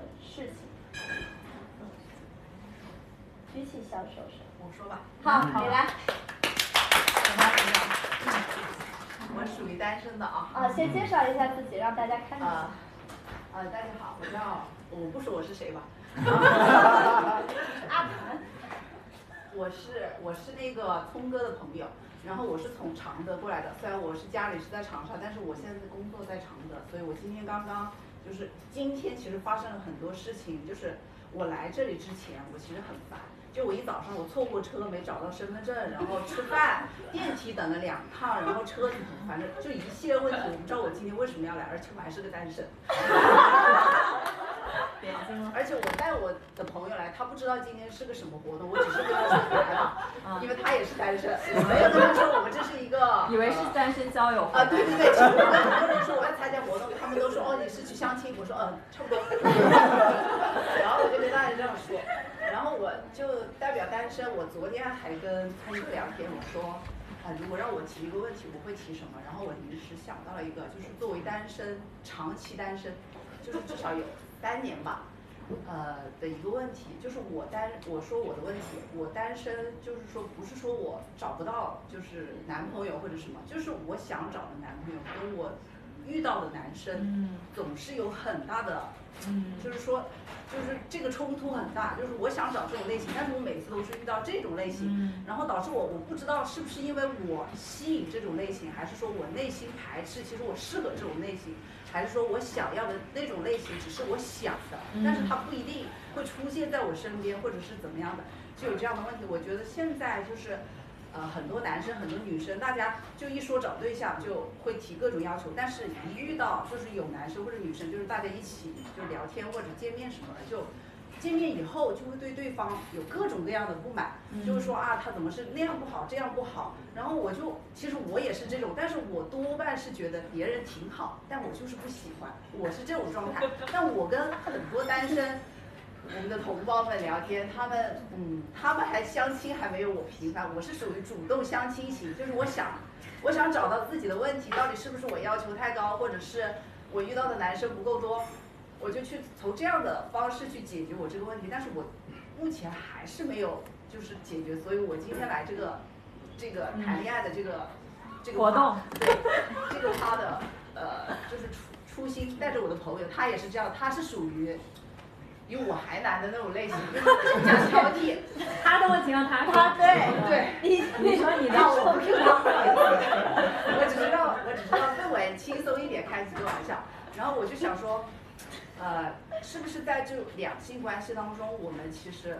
的事情？举起小手手。我说吧。好，你来。我属于单身的啊。啊，先介绍一下自己，让大家看一下。啊，呃，大家好，我叫，我不说我是谁吧。阿谭。我是我是那个聪哥的朋友，然后我是从常德过来的，虽然我是家里是在长沙，但是我现在工作在常德，所以我今天刚刚就是今天其实发生了很多事情，就是我来这里之前我其实很烦，就我一早上我错过车没找到身份证，然后吃饭电梯等了两趟，然后车子反正就一系列问题，我不知道我今天为什么要来，而且我还是个单身。而且我带我的朋友来，他不知道今天是个什么活动，我只是跟他说来了，因为他也是单身，我没有跟他说我们这是一个，以为是单身交友啊，对对对，其实我跟很多人说我要参加活动，他们都说哦你是去相亲，我说嗯差不多，然后我就跟大家这样说，然后我就代表单身，我昨天还跟潘哥聊天，我说啊如果让我提一个问题，我会提什么？然后我临时想到了一个，就是作为单身，长期单身，就是至少有。三年吧，呃的一个问题就是我单我说我的问题，我单身就是说不是说我找不到就是男朋友或者什么，就是我想找的男朋友跟我遇到的男生总是有很大的，就是说就是这个冲突很大，就是我想找这种类型，但是我每次都是遇到这种类型，然后导致我我不知道是不是因为我吸引这种类型，还是说我内心排斥，其实我适合这种类型。还是说我想要的那种类型，只是我想的，但是它不一定会出现在我身边，或者是怎么样的，就有这样的问题。我觉得现在就是，呃，很多男生、很多女生，大家就一说找对象，就会提各种要求，但是一遇到就是有男生或者女生，就是大家一起就聊天或者见面什么的，就。见面以后就会对对方有各种各样的不满，就是说啊，他怎么是那样不好，这样不好。然后我就其实我也是这种，但是我多半是觉得别人挺好，但我就是不喜欢，我是这种状态。但我跟很多单身我们的同胞们聊天，他们嗯，他们还相亲还没有我频繁，我是属于主动相亲型，就是我想我想找到自己的问题到底是不是我要求太高，或者是我遇到的男生不够多。我就去从这样的方式去解决我这个问题，但是我目前还是没有就是解决，所以我今天来这个这个谈恋爱的这个这个活动，对这个他的呃就是初初心，带着我的朋友，他也是这样，他是属于比我还难的那种类型，就是更加挑剔。他的问题让他他对对，你 你说你让我不知道，我只知道我只知道氛围轻松一点，开几个玩笑，然后我就想说。呃，是不是在这两性关系当中，我们其实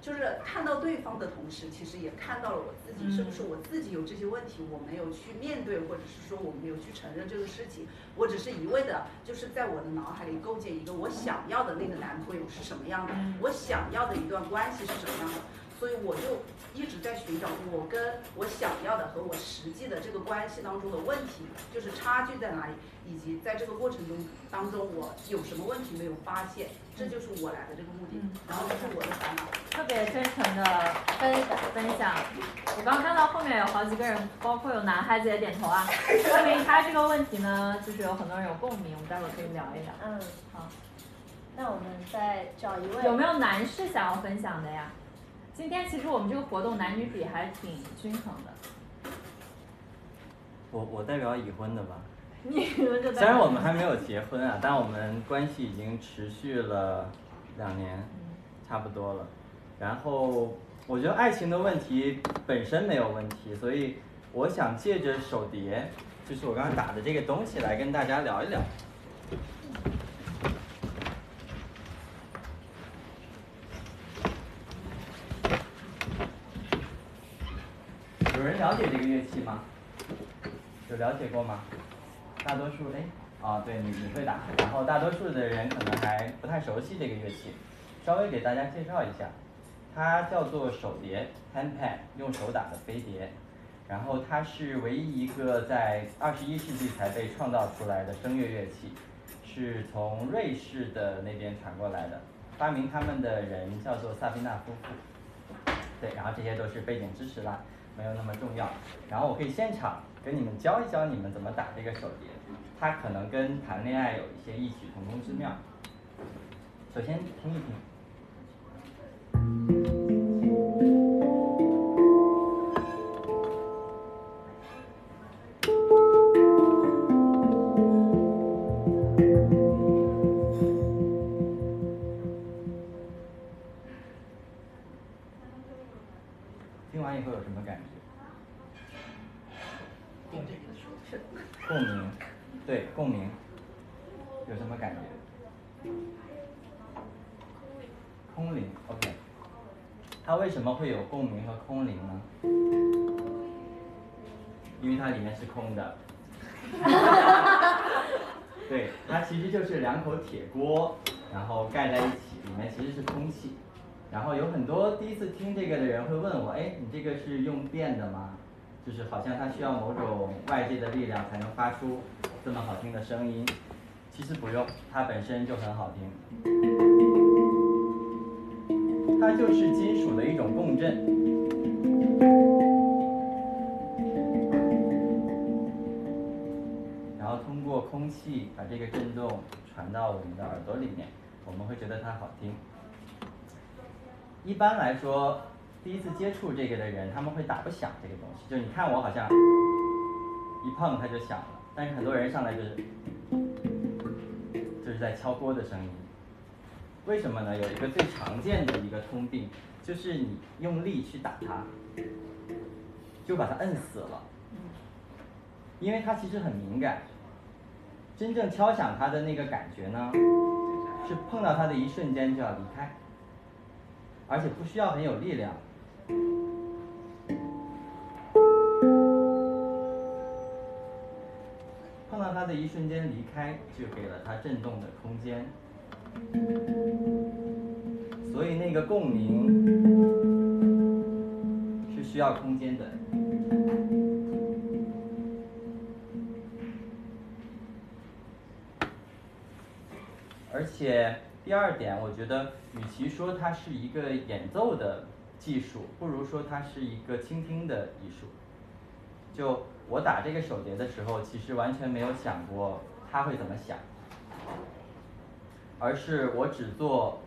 就是看到对方的同时，其实也看到了我自己，是不是我自己有这些问题，我没有去面对，或者是说我没有去承认这个事情，我只是一味的，就是在我的脑海里构建一个我想要的那个男朋友是什么样的，我想要的一段关系是什么样的。所以我就一直在寻找我跟我想要的和我实际的这个关系当中的问题，就是差距在哪里，以及在这个过程中当中我有什么问题没有发现，这就是我来的这个目的。然后这是我的烦恼。特别真诚的分分享，我刚看到后面有好几个人，包括有男孩子也点头啊，说明他这个问题呢，就是有很多人有共鸣，我们待会儿可以聊一聊。嗯，好。那我们再找一位。有没有男士想要分享的呀？今天其实我们这个活动男女比还挺均衡的。我我代表已婚的吧。你虽然我们还没有结婚啊，但我们关系已经持续了两年，差不多了。然后我觉得爱情的问题本身没有问题，所以我想借着手碟，就是我刚刚打的这个东西来跟大家聊一聊。了解这个乐器吗？有了解过吗？大多数哎，啊，对你你会打，然后大多数的人可能还不太熟悉这个乐器，稍微给大家介绍一下，它叫做手碟 （handpan），用手打的飞碟，然后它是唯一一个在二十一世纪才被创造出来的声乐乐器，是从瑞士的那边传过来的，发明他们的人叫做萨宾娜夫妇，对，然后这些都是背景知识啦。没有那么重要。然后我可以现场给你们教一教你们怎么打这个手碟，它可能跟谈恋爱有一些异曲同工之妙。首先听一。听么会有共鸣和空灵呢？因为它里面是空的。对，它其实就是两口铁锅，然后盖在一起，里面其实是空气。然后有很多第一次听这个的人会问我，哎，你这个是用电的吗？就是好像它需要某种外界的力量才能发出这么好听的声音。其实不用，它本身就很好听。它就是金属的一种共振。然后通过空气把这个震动传到我们的耳朵里面，我们会觉得它好听。一般来说，第一次接触这个的人，他们会打不响这个东西。就你看我好像一碰它就响了，但是很多人上来就是就是在敲锅的声音。为什么呢？有一个最常见的一个通病，就是你用力去打它，就把它摁死了。因为它其实很敏感，真正敲响它的那个感觉呢，是碰到它的一瞬间就要离开。而且不需要很有力量，碰到它的一瞬间离开，就给了它震动的空间。所以那个共鸣是需要空间的。而且。第二点，我觉得与其说它是一个演奏的技术，不如说它是一个倾听的艺术。就我打这个手碟的时候，其实完全没有想过他会怎么想，而是我只做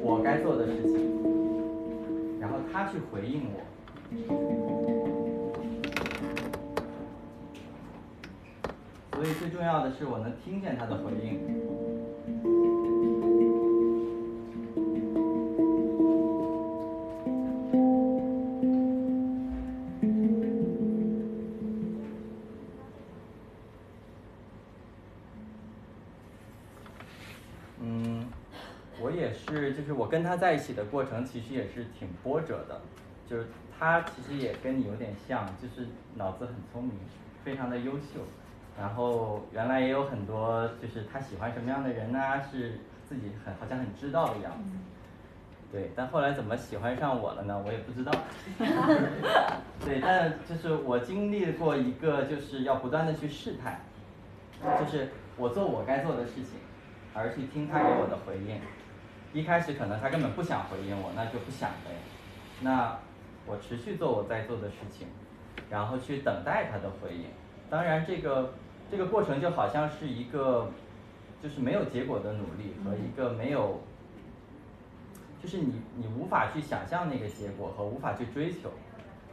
我该做的事情，然后他去回应我。所以最重要的是，我能听见他的回应。在一起的过程，其实也是挺波折的。就是他其实也跟你有点像，就是脑子很聪明，非常的优秀。然后原来也有很多，就是他喜欢什么样的人呢？是自己很好像很知道的样子。对，但后来怎么喜欢上我了呢？我也不知道。对，但就是我经历过一个，就是要不断的去试探，就是我做我该做的事情，而去听他给我的回应。一开始可能他根本不想回应我，那就不想呗。那我持续做我在做的事情，然后去等待他的回应。当然这个。这个过程就好像是一个，就是没有结果的努力和一个没有，就是你你无法去想象那个结果和无法去追求，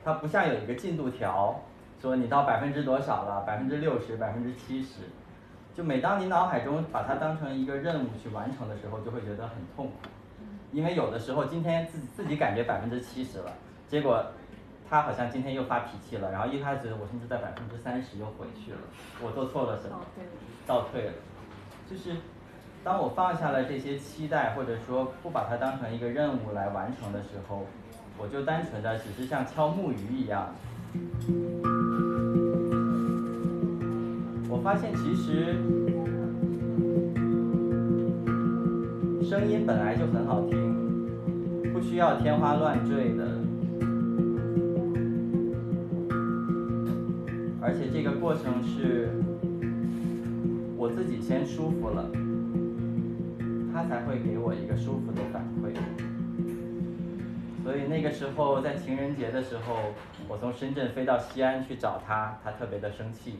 它不像有一个进度条，说你到百分之多少了，百分之六十、百分之七十，就每当你脑海中把它当成一个任务去完成的时候，就会觉得很痛苦，因为有的时候今天自己自己感觉百分之七十了，结果。他好像今天又发脾气了，然后一开始我甚至在百分之三十又回去了，我做错了什么？倒退了，就是当我放下了这些期待，或者说不把它当成一个任务来完成的时候，我就单纯的只是像敲木鱼一样。我发现其实声音本来就很好听，不需要天花乱坠的。而且这个过程是我自己先舒服了，他才会给我一个舒服的反馈。所以那个时候在情人节的时候，我从深圳飞到西安去找他，他特别的生气，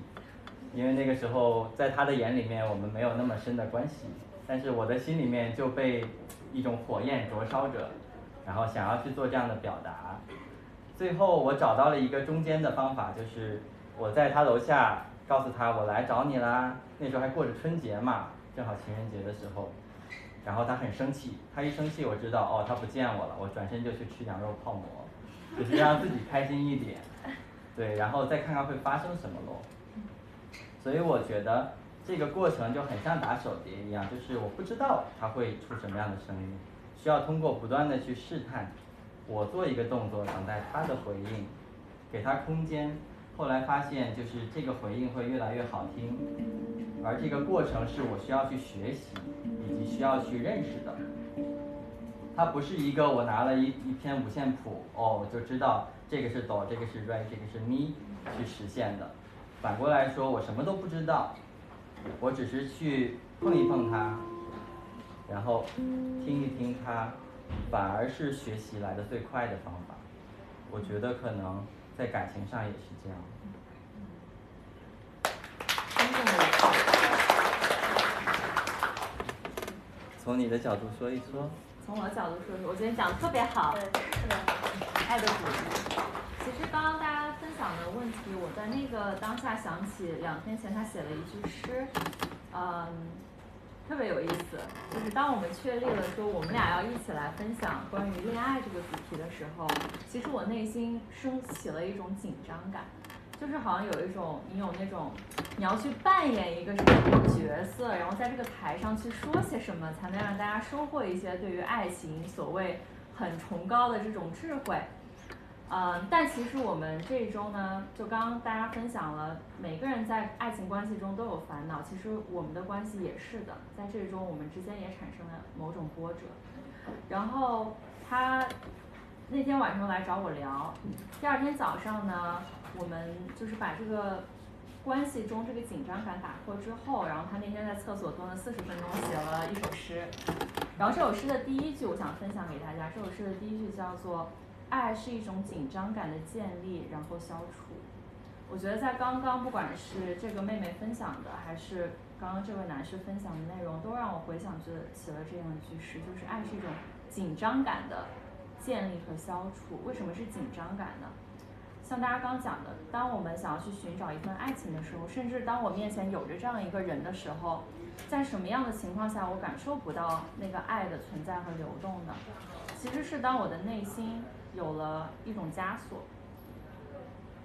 因为那个时候在他的眼里面我们没有那么深的关系，但是我的心里面就被一种火焰灼烧着，然后想要去做这样的表达。最后我找到了一个中间的方法，就是我在他楼下告诉他我来找你啦，那时候还过着春节嘛，正好情人节的时候。然后他很生气，他一生气我知道哦，他不见我了，我转身就去吃羊肉泡馍，就是让自己开心一点，对，然后再看看会发生什么喽。所以我觉得这个过程就很像打手碟一样，就是我不知道它会出什么样的声音，需要通过不断的去试探，我做一个动作等待他的回应，给他空间，后来发现就是这个回应会越来越好听，而这个过程是我需要去学习。以及需要去认识的，它不是一个我拿了一一篇五线谱哦我就知道这个是哆，这个是瑞，这个是咪去实现的。反过来说，我什么都不知道，我只是去碰一碰它，然后听一听它，反而是学习来的最快的方法。我觉得可能在感情上也是这样。从你的角度说一说。从我的角度说说，我觉得你讲的特别好。是爱的鼓励。其实刚刚大家分享的问题，我在那个当下想起两天前他写了一句诗，嗯，特别有意思。就是当我们确立了说我们俩要一起来分享关于恋爱这个主题的时候，其实我内心升起了一种紧张感。就是好像有一种，你有那种，你要去扮演一个什么角色，然后在这个台上去说些什么，才能让大家收获一些对于爱情所谓很崇高的这种智慧。嗯，但其实我们这一周呢，就刚刚大家分享了，每个人在爱情关系中都有烦恼，其实我们的关系也是的，在这一周我们之间也产生了某种波折。然后他那天晚上来找我聊，第二天早上呢。我们就是把这个关系中这个紧张感打破之后，然后他那天在厕所蹲了四十分钟，写了一首诗。然后这首诗的第一句我想分享给大家，这首诗的第一句叫做“爱是一种紧张感的建立，然后消除”。我觉得在刚刚不管是这个妹妹分享的，还是刚刚这位男士分享的内容，都让我回想起了这样一句诗，就是爱是一种紧张感的建立和消除。为什么是紧张感呢？像大家刚讲的，当我们想要去寻找一份爱情的时候，甚至当我面前有着这样一个人的时候，在什么样的情况下我感受不到那个爱的存在和流动呢？其实是当我的内心有了一种枷锁。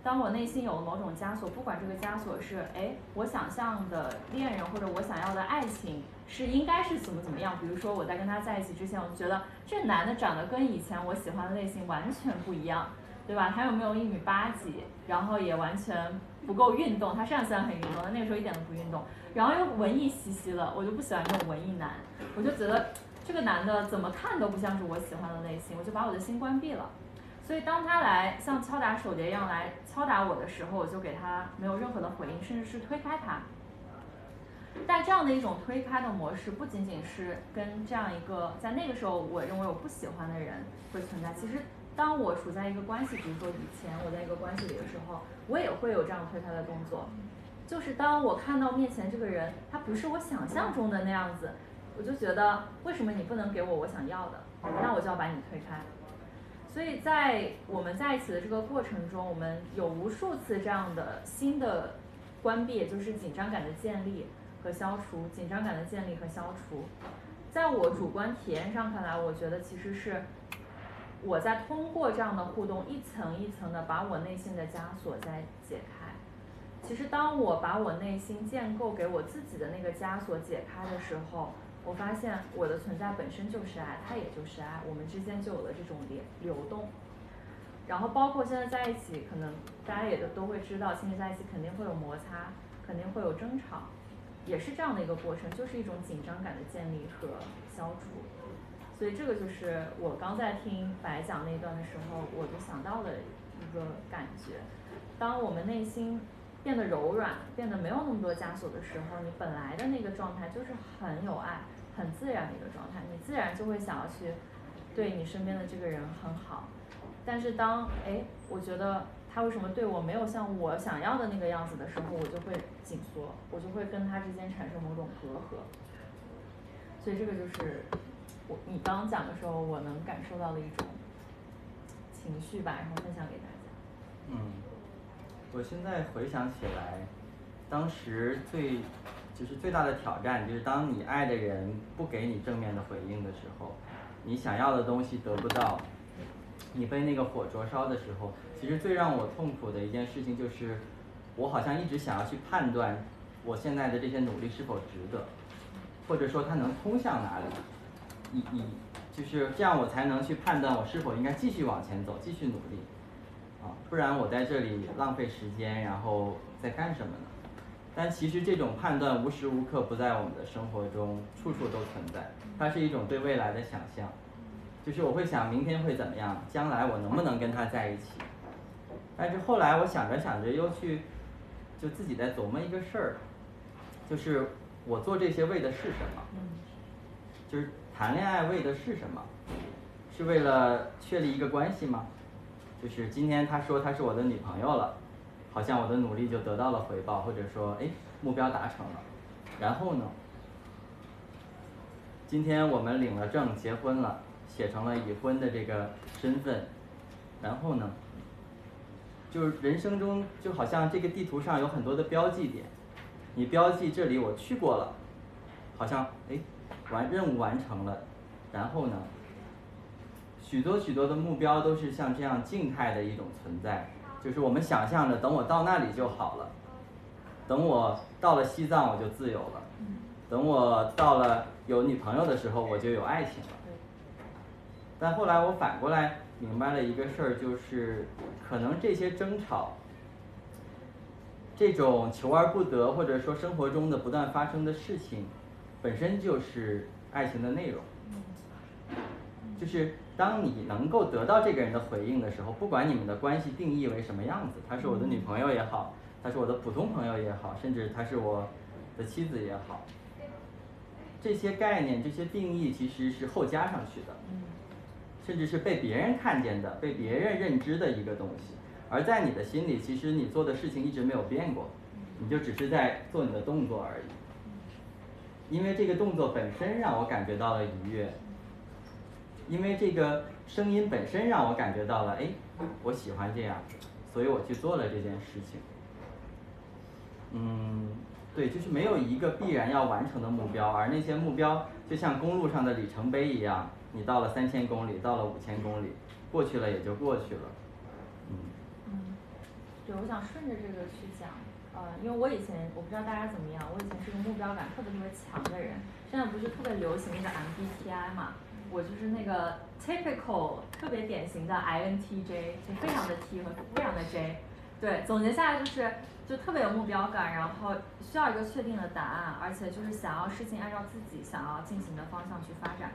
当我内心有了某种枷锁，不管这个枷锁是，哎，我想象的恋人或者我想要的爱情是应该是怎么怎么样。比如说我在跟他在一起之前，我就觉得这男的长得跟以前我喜欢的类型完全不一样。对吧？他又没有一米八几，然后也完全不够运动。他现在虽然很运动，但那个时候一点都不运动。然后又文艺兮兮的，我就不喜欢这种文艺男。我就觉得这个男的怎么看都不像是我喜欢的类型，我就把我的心关闭了。所以当他来像敲打手碟一样来敲打我的时候，我就给他没有任何的回应，甚至是推开他。但这样的一种推开的模式，不仅仅是跟这样一个在那个时候我认为我不喜欢的人会存在，其实。当我处在一个关系，比如说以前我在一个关系里的时候，我也会有这样推开的动作。就是当我看到面前这个人，他不是我想象中的那样子，我就觉得为什么你不能给我我想要的？那我就要把你推开。所以在我们在一起的这个过程中，我们有无数次这样的新的关闭，也就是紧张感的建立和消除。紧张感的建立和消除，在我主观体验上看来，我觉得其实是。我在通过这样的互动，一层一层的把我内心的枷锁在解开。其实，当我把我内心建构给我自己的那个枷锁解开的时候，我发现我的存在本身就是爱，它也就是爱，我们之间就有了这种流流动。然后，包括现在在一起，可能大家也都都会知道，亲密在一起肯定会有摩擦，肯定会有争吵，也是这样的一个过程，就是一种紧张感的建立和消除。所以这个就是我刚在听白讲那段的时候，我就想到的一个感觉。当我们内心变得柔软，变得没有那么多枷锁的时候，你本来的那个状态就是很有爱、很自然的一个状态，你自然就会想要去对你身边的这个人很好，但是当哎，我觉得他为什么对我没有像我想要的那个样子的时候，我就会紧缩，我就会跟他之间产生某种隔阂。所以这个就是我你刚讲的时候，我能感受到的一种情绪吧，然后分享给大家。嗯，我现在回想起来，当时最就是最大的挑战，就是当你爱的人不给你正面的回应的时候。你想要的东西得不到，你被那个火灼烧的时候，其实最让我痛苦的一件事情就是，我好像一直想要去判断我现在的这些努力是否值得，或者说它能通向哪里，以以就是这样我才能去判断我是否应该继续往前走，继续努力，啊，不然我在这里浪费时间，然后在干什么呢？但其实这种判断无时无刻不在我们的生活中，处处都存在。它是一种对未来的想象，就是我会想明天会怎么样，将来我能不能跟他在一起。但是后来我想着想着又去，就自己在琢磨一个事儿，就是我做这些为的是什么？就是谈恋爱为的是什么？是为了确立一个关系吗？就是今天他说他是我的女朋友了。好像我的努力就得到了回报，或者说，哎，目标达成了。然后呢？今天我们领了证，结婚了，写成了已婚的这个身份。然后呢？就是人生中就好像这个地图上有很多的标记点，你标记这里我去过了，好像哎，完任务完成了。然后呢？许多许多的目标都是像这样静态的一种存在。就是我们想象着，等我到那里就好了，等我到了西藏我就自由了，等我到了有女朋友的时候我就有爱情了。但后来我反过来明白了一个事儿，就是可能这些争吵，这种求而不得，或者说生活中的不断发生的事情，本身就是爱情的内容，就是。当你能够得到这个人的回应的时候，不管你们的关系定义为什么样子，她是我的女朋友也好，她是我的普通朋友也好，甚至她是我的妻子也好，这些概念、这些定义其实是后加上去的，甚至是被别人看见的、被别人认知的一个东西。而在你的心里，其实你做的事情一直没有变过，你就只是在做你的动作而已。因为这个动作本身让我感觉到了愉悦。因为这个声音本身让我感觉到了，哎，我喜欢这样，所以我去做了这件事情。嗯，对，就是没有一个必然要完成的目标，而那些目标就像公路上的里程碑一样，你到了三千公里，到了五千公里，过去了也就过去了。嗯。嗯，对，我想顺着这个去讲，呃，因为我以前我不知道大家怎么样，我以前是个目标感特别特别强的人，现在不是特别流行那个 MBTI 嘛。我就是那个 typical 特别典型的 INTJ，就非常的 T 和非常的 J，对，总结下来就是就特别有目标感，然后需要一个确定的答案，而且就是想要事情按照自己想要进行的方向去发展。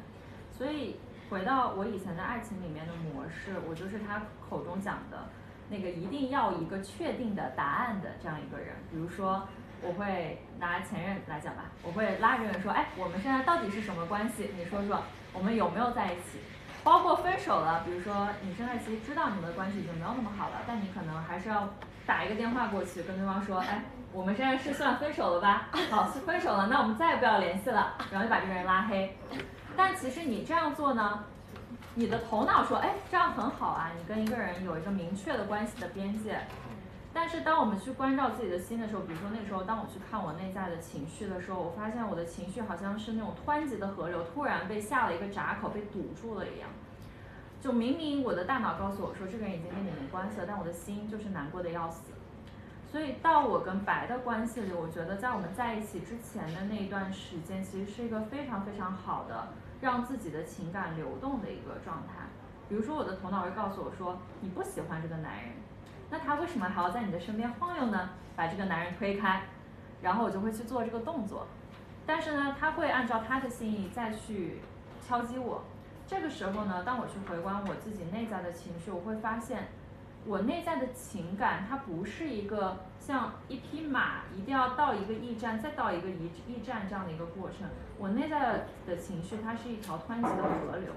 所以回到我以前的爱情里面的模式，我就是他口中讲的那个一定要一个确定的答案的这样一个人。比如说我会拿前任来讲吧，我会拉着人说，哎，我们现在到底是什么关系？你说说。我们有没有在一起？包括分手了，比如说你现在其实知道你们的关系已经没有那么好了，但你可能还是要打一个电话过去跟对方说，哎，我们现在是算分手了吧？好，分手了，那我们再也不要联系了，然后就把这个人拉黑。但其实你这样做呢，你的头脑说，哎，这样很好啊，你跟一个人有一个明确的关系的边界。但是当我们去关照自己的心的时候，比如说那时候，当我去看我内在的情绪的时候，我发现我的情绪好像是那种湍急的河流，突然被下了一个闸口，被堵住了一样。就明明我的大脑告诉我说这个人已经跟你没关系了，但我的心就是难过的要死。所以到我跟白的关系里，我觉得在我们在一起之前的那一段时间，其实是一个非常非常好的让自己的情感流动的一个状态。比如说我的头脑会告诉我说你不喜欢这个男人。那他为什么还要在你的身边晃悠呢？把这个男人推开，然后我就会去做这个动作。但是呢，他会按照他的心意再去敲击我。这个时候呢，当我去回观我自己内在的情绪，我会发现，我内在的情感它不是一个像一匹马一定要到一个驿站，再到一个驿驿站这样的一个过程。我内在的情绪它是一条湍急的河流。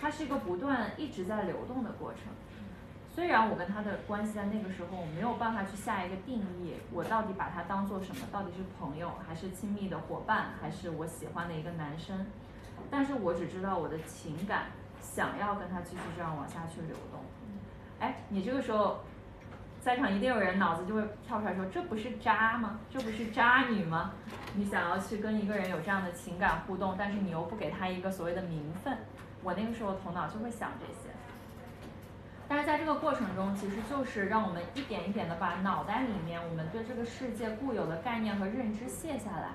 它是一个不断一直在流动的过程。虽然我跟他的关系在那个时候我没有办法去下一个定义，我到底把他当做什么？到底是朋友，还是亲密的伙伴，还是我喜欢的一个男生？但是我只知道我的情感想要跟他继续这样往下去流动。哎，你这个时候，在场一定有人脑子就会跳出来说：“这不是渣吗？这不是渣女吗？”你想要去跟一个人有这样的情感互动，但是你又不给他一个所谓的名分，我那个时候头脑就会想这些。但是在这个过程中，其实就是让我们一点一点的把脑袋里面我们对这个世界固有的概念和认知卸下来。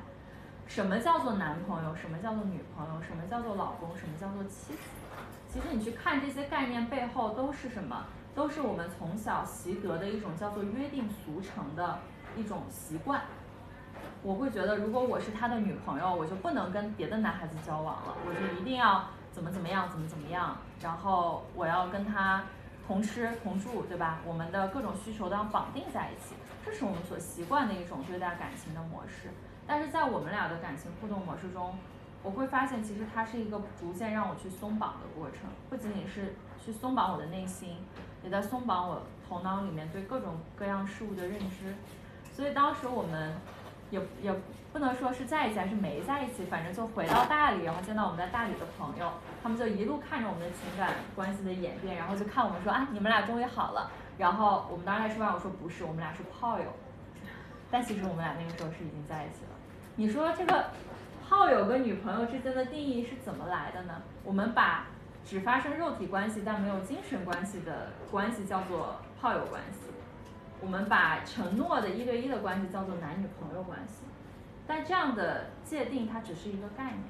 什么叫做男朋友？什么叫做女朋友？什么叫做老公？什么叫做妻子？其实你去看这些概念背后都是什么？都是我们从小习得的一种叫做约定俗成的一种习惯。我会觉得，如果我是他的女朋友，我就不能跟别的男孩子交往了，我就一定要怎么怎么样，怎么怎么样，然后我要跟他。同吃同住，对吧？我们的各种需求都要绑定在一起，这是我们所习惯的一种对待感情的模式。但是在我们俩的感情互动模式中，我会发现，其实它是一个逐渐让我去松绑的过程，不仅仅是去松绑我的内心，也在松绑我头脑里面对各种各样事物的认知。所以当时我们也也。不能说是在一起还是没在一起，反正就回到大理，然后见到我们在大理的朋友，他们就一路看着我们的情感关系的演变，然后就看我们说啊，你们俩终于好了。然后我们当时在吃饭，我说不是，我们俩是炮友。但其实我们俩那个时候是已经在一起了。你说这个炮友跟女朋友之间的定义是怎么来的呢？我们把只发生肉体关系但没有精神关系的关系叫做炮友关系，我们把承诺的一对一的关系叫做男女朋友关系。但这样的界定它只是一个概念，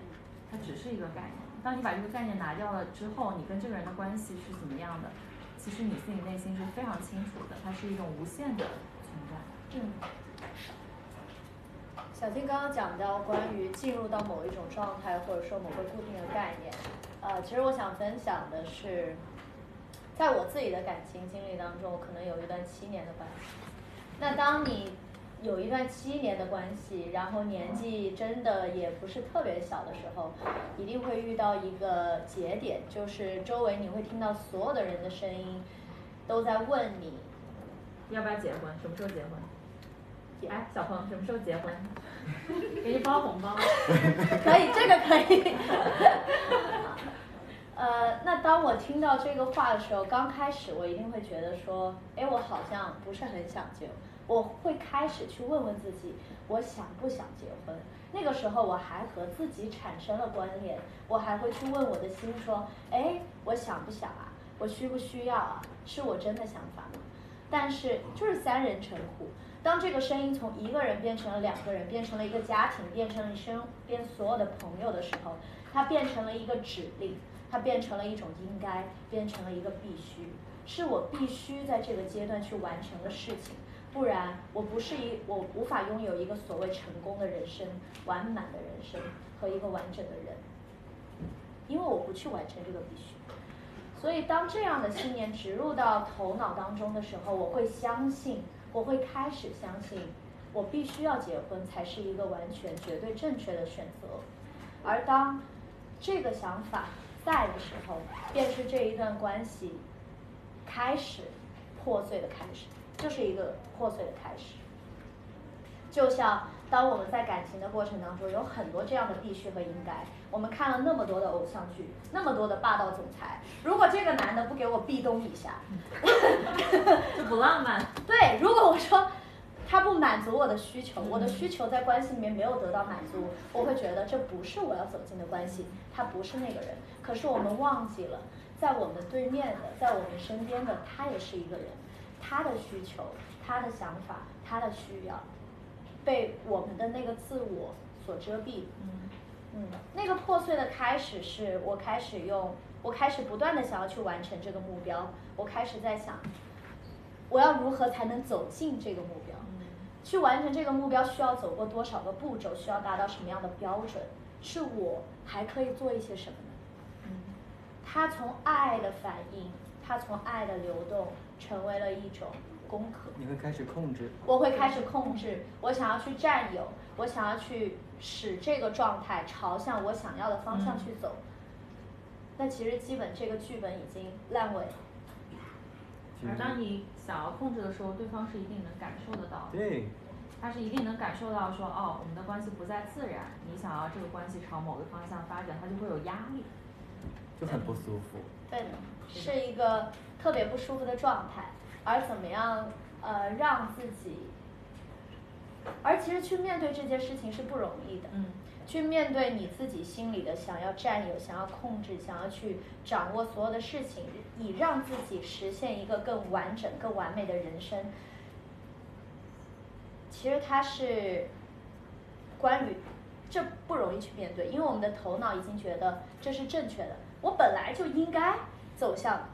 它只是一个概念。当你把这个概念拿掉了之后，你跟这个人的关系是怎么样的？其实你自己内心是非常清楚的，它是一种无限的存在。嗯。小静刚刚讲到关于进入到某一种状态，或者说某个固定的概念，呃，其实我想分享的是，在我自己的感情经历当中，我可能有一段七年的关系。那当你。有一段七年的关系，然后年纪真的也不是特别小的时候，一定会遇到一个节点，就是周围你会听到所有的人的声音，都在问你，要不要结婚？什么时候结婚？哎，小鹏，什么时候结婚？给你包红包。可以，这个可以。呃，那当我听到这个话的时候，刚开始我一定会觉得说，哎，我好像不是很想结。我会开始去问问自己，我想不想结婚？那个时候我还和自己产生了关联，我还会去问我的心说，哎，我想不想啊？我需不需要啊？是我真的想法吗？但是就是三人成虎，当这个声音从一个人变成了两个人，变成了一个家庭，变成了身边所有的朋友的时候，它变成了一个指令，它变成了一种应该，变成了一个必须，是我必须在这个阶段去完成的事情。不然，我不是一，我无法拥有一个所谓成功的人生、完满的人生和一个完整的人，因为我不去完成这个必须。所以，当这样的信念植入到头脑当中的时候，我会相信，我会开始相信，我必须要结婚才是一个完全绝对正确的选择。而当这个想法在的时候，便是这一段关系开始破碎的开始。就是一个破碎的开始，就像当我们在感情的过程当中，有很多这样的必须和应该。我们看了那么多的偶像剧，那么多的霸道总裁，如果这个男的不给我壁咚一下，就不浪漫。对，如果我说他不满足我的需求，我的需求在关系里面没有得到满足，我会觉得这不是我要走进的关系，他不是那个人。可是我们忘记了，在我们对面的，在我们身边的，他也是一个人。他的需求，他的想法，他的需要，被我们的那个自我所遮蔽。嗯嗯，那个破碎的开始是我开始用，我开始不断的想要去完成这个目标。我开始在想，我要如何才能走进这个目标？去完成这个目标需要走过多少个步骤？需要达到什么样的标准？是我还可以做一些什么呢？嗯，他从爱的反应，他从爱的流动。成为了一种功课。你会开始控制。我会开始控制，我想要去占有，我想要去使这个状态朝向我想要的方向去走。那其实基本这个剧本已经烂尾了。而当你想要控制的时候，对方是一定能感受得到的。对。他是一定能感受到说，哦，我们的关系不再自然，你想要这个关系朝某个方向发展，他就会有压力，就很不舒服。对的，是一个特别不舒服的状态。而怎么样，呃，让自己，而其实去面对这件事情是不容易的。嗯。去面对你自己心里的想要占有、想要控制、想要去掌握所有的事情，以让自己实现一个更完整、更完美的人生。其实它是关于这不容易去面对，因为我们的头脑已经觉得这是正确的。我本来就应该走向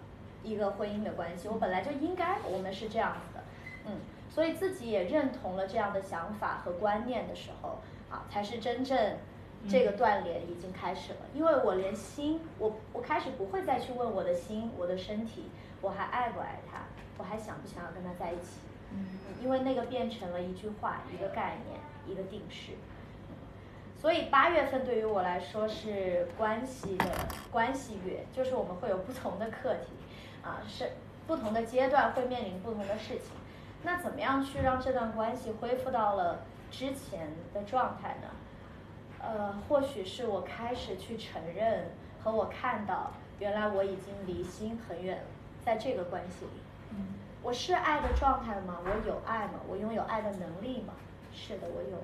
一个婚姻的关系，我本来就应该我们是这样子的，嗯，所以自己也认同了这样的想法和观念的时候，啊，才是真正这个断联已经开始了。因为我连心，我我开始不会再去问我的心、我的身体，我还爱不爱他，我还想不想要跟他在一起。嗯，因为那个变成了一句话，一个概念，一个定式。所以八月份对于我来说是关系的关系月，就是我们会有不同的课题，啊，是不同的阶段会面临不同的事情。那怎么样去让这段关系恢复到了之前的状态呢？呃，或许是我开始去承认和我看到，原来我已经离心很远了，在这个关系里。嗯。我是爱的状态吗？我有爱吗？我拥有爱的能力吗？是的，我有。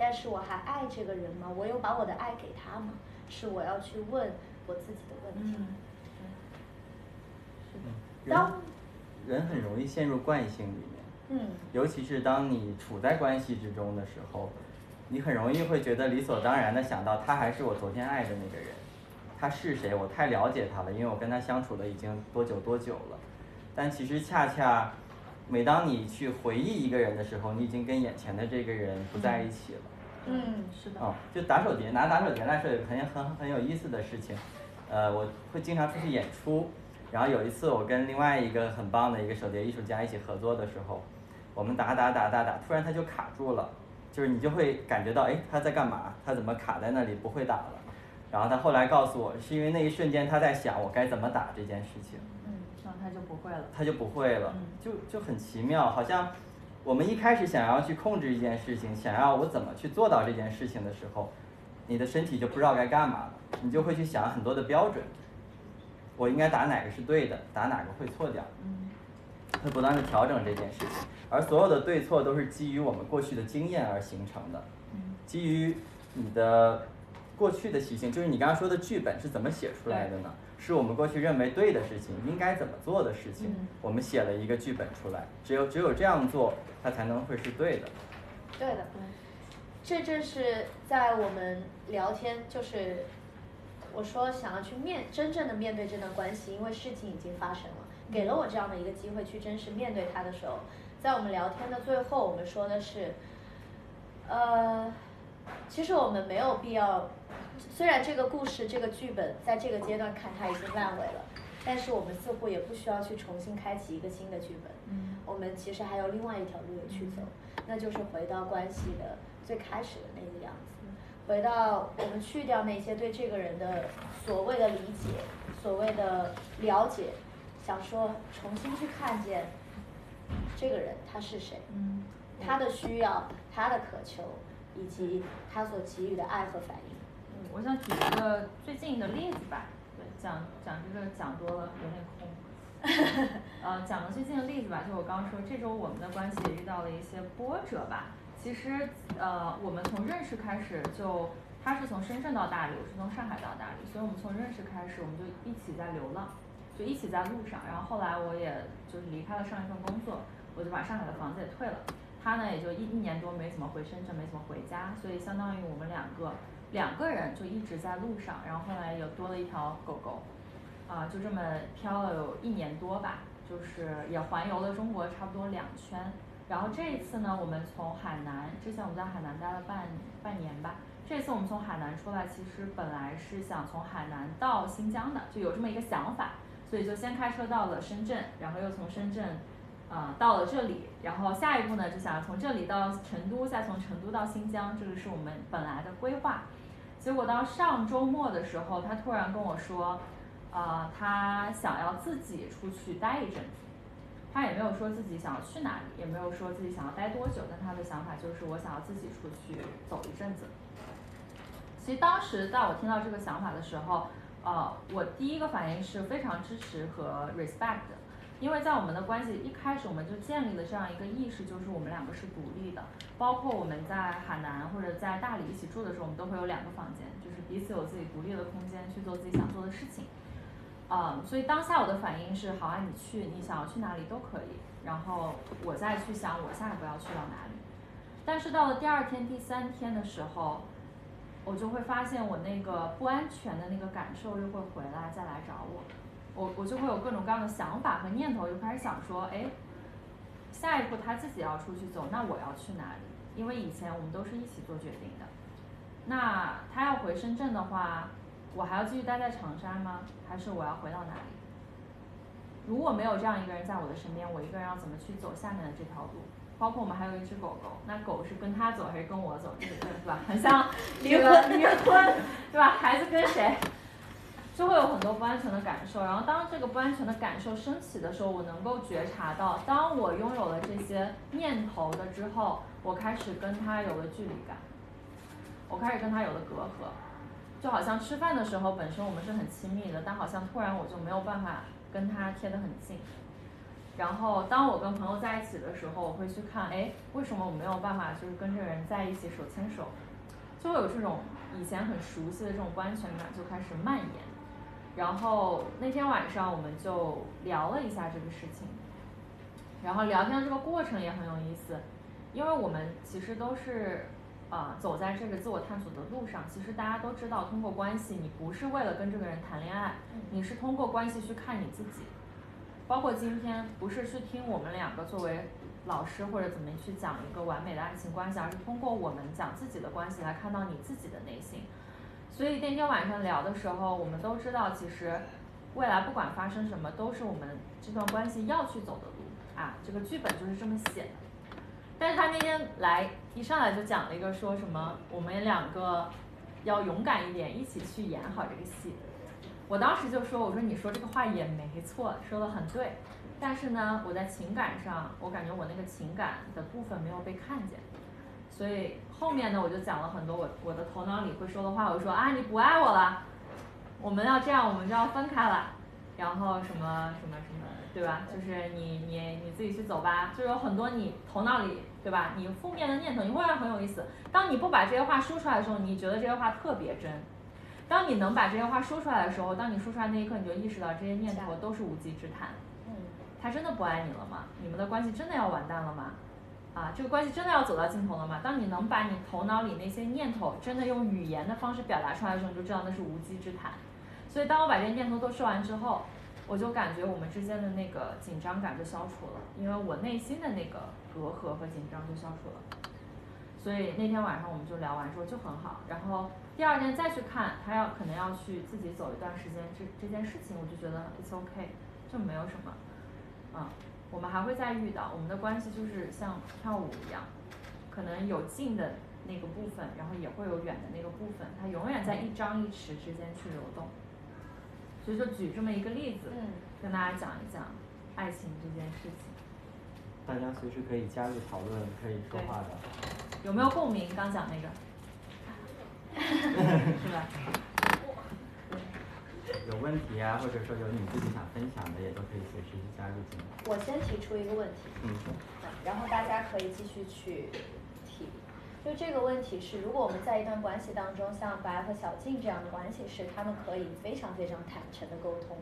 但是我还爱这个人吗？我有把我的爱给他吗？是我要去问我自己的问题。嗯。当人很容易陷入惯性里面。嗯。尤其是当你处在关系之中的时候，你很容易会觉得理所当然的想到他还是我昨天爱的那个人，他是谁？我太了解他了，因为我跟他相处了已经多久多久了。但其实恰恰，每当你去回忆一个人的时候，你已经跟眼前的这个人不在一起了。嗯，是的。哦，就打手碟，拿打手碟来说，很很很有意思的事情。呃，我会经常出去演出，然后有一次我跟另外一个很棒的一个手碟艺术家一起合作的时候，我们打打打打打，突然他就卡住了，就是你就会感觉到，哎，他在干嘛？他怎么卡在那里不会打了？然后他后来告诉我，是因为那一瞬间他在想我该怎么打这件事情。他就不会了，他就不会了，就就很奇妙，好像我们一开始想要去控制一件事情，想要我怎么去做到这件事情的时候，你的身体就不知道该干嘛了，你就会去想很多的标准，我应该打哪个是对的，打哪个会错掉，会不断的调整这件事情，而所有的对错都是基于我们过去的经验而形成的，基于你的过去的习性，就是你刚刚说的剧本是怎么写出来的呢？是我们过去认为对的事情，应该怎么做的事情，我们写了一个剧本出来。只有只有这样做，它才能会是对的。对的，这正是在我们聊天，就是我说想要去面真正的面对这段关系，因为事情已经发生了，给了我这样的一个机会去真实面对它的时候，在我们聊天的最后，我们说的是，呃，其实我们没有必要。虽然这个故事、这个剧本在这个阶段看它已经烂尾了，但是我们似乎也不需要去重新开启一个新的剧本。嗯，我们其实还有另外一条路要去走，那就是回到关系的最开始的那个样子，回到我们去掉那些对这个人的所谓的理解、所谓的了解，想说重新去看见这个人他是谁，嗯，他的需要、他的渴求以及他所给予的爱和反应。嗯我想举一个最近的例子吧，对，讲讲这个讲多了有点空，呃，讲个最近的例子吧，就我刚刚说这周我们的关系也遇到了一些波折吧。其实呃，我们从认识开始就，他是从深圳到大理，我是从上海到大理，所以我们从认识开始我们就一起在流浪，就一起在路上。然后后来我也就是离开了上一份工作，我就把上海的房子也退了，他呢也就一一年多没怎么回深圳，没怎么回家，所以相当于我们两个。两个人就一直在路上，然后后来又多了一条狗狗，啊，就这么漂了有一年多吧，就是也环游了中国差不多两圈。然后这一次呢，我们从海南，之前我们在海南待了半半年吧，这次我们从海南出来，其实本来是想从海南到新疆的，就有这么一个想法，所以就先开车到了深圳，然后又从深圳。啊，到了这里，然后下一步呢，就想从这里到成都，再从成都到新疆，这个是我们本来的规划。结果到上周末的时候，他突然跟我说，呃，他想要自己出去待一阵子，他也没有说自己想要去哪里，也没有说自己想要待多久，但他的想法就是我想要自己出去走一阵子。其实当时在我听到这个想法的时候，呃，我第一个反应是非常支持和 respect 的，因为在我们的关系一开始我们就建立了这样一个意识，就是我们两个是独立的，包括我们在海南或者在大理一起住的时候，我们都会有两个房间，就是彼此有自己独立的空间去做自己想做的事情。啊，所以当下我的反应是，好啊，你去，你想要去哪里都可以，然后我再去想我下一步要去到哪里。但是到了第二天、第三天的时候。我就会发现我那个不安全的那个感受又会回来，再来找我，我我就会有各种各样的想法和念头，就开始想说，哎，下一步他自己要出去走，那我要去哪里？因为以前我们都是一起做决定的。那他要回深圳的话，我还要继续待在长沙吗？还是我要回到哪里？如果没有这样一个人在我的身边，我一个人要怎么去走下面的这条路？包括我们还有一只狗狗，那狗是跟他走还是跟我走？这个对吧？很 像离婚，离婚，对吧？孩子跟谁？就会有很多不安全的感受。然后当这个不安全的感受升起的时候，我能够觉察到，当我拥有了这些念头的之后，我开始跟他有了距离感，我开始跟他有了隔阂，就好像吃饭的时候本身我们是很亲密的，但好像突然我就没有办法跟他贴得很近。然后，当我跟朋友在一起的时候，我会去看，哎，为什么我没有办法就是跟这个人在一起手牵手？就会有这种以前很熟悉的这种不安全感就开始蔓延。然后那天晚上我们就聊了一下这个事情，然后聊天的这个过程也很有意思，因为我们其实都是啊走在这个自我探索的路上。其实大家都知道，通过关系，你不是为了跟这个人谈恋爱，你是通过关系去看你自己。包括今天不是去听我们两个作为老师或者怎么去讲一个完美的爱情关系，而是通过我们讲自己的关系来看到你自己的内心。所以那天晚上聊的时候，我们都知道，其实未来不管发生什么，都是我们这段关系要去走的路啊，这个剧本就是这么写的。但是他那天来一上来就讲了一个说什么，我们两个要勇敢一点，一起去演好这个戏。我当时就说：“我说你说这个话也没错，说的很对，但是呢，我在情感上，我感觉我那个情感的部分没有被看见，所以后面呢，我就讲了很多我我的头脑里会说的话。我说啊，你不爱我了，我们要这样，我们就要分开了，然后什么什么什么，对吧？就是你你你自己去走吧。就有很多你头脑里，对吧？你负面的念头，你会让很有意思。当你不把这些话说出来的时候，你觉得这些话特别真。”当你能把这些话说出来的时候，当你说出来那一刻，你就意识到这些念头都是无稽之谈。嗯，他真的不爱你了吗？你们的关系真的要完蛋了吗？啊，这个关系真的要走到尽头了吗？当你能把你头脑里那些念头真的用语言的方式表达出来的时候，你就知道那是无稽之谈。所以当我把这些念头都说完之后，我就感觉我们之间的那个紧张感就消除了，因为我内心的那个隔阂和紧张就消除了。所以那天晚上我们就聊完之后就很好，然后。第二天再去看，他要可能要去自己走一段时间，这这件事情我就觉得 it's OK，就没有什么，嗯，我们还会再遇到，我们的关系就是像跳舞一样，可能有近的那个部分，然后也会有远的那个部分，它永远在一张一弛之间去流动。所以就举这么一个例子，跟大家讲一讲爱情这件事情。大家随时可以加入讨论，可以说话的。有没有共鸣？刚讲那个。是吧？有问题啊，或者说有你自己想分享的，也都可以随时去加入进来。我先提出一个问题，嗯，然后大家可以继续去提。就这个问题是，如果我们在一段关系当中，像白和小静这样的关系，是他们可以非常非常坦诚的沟通，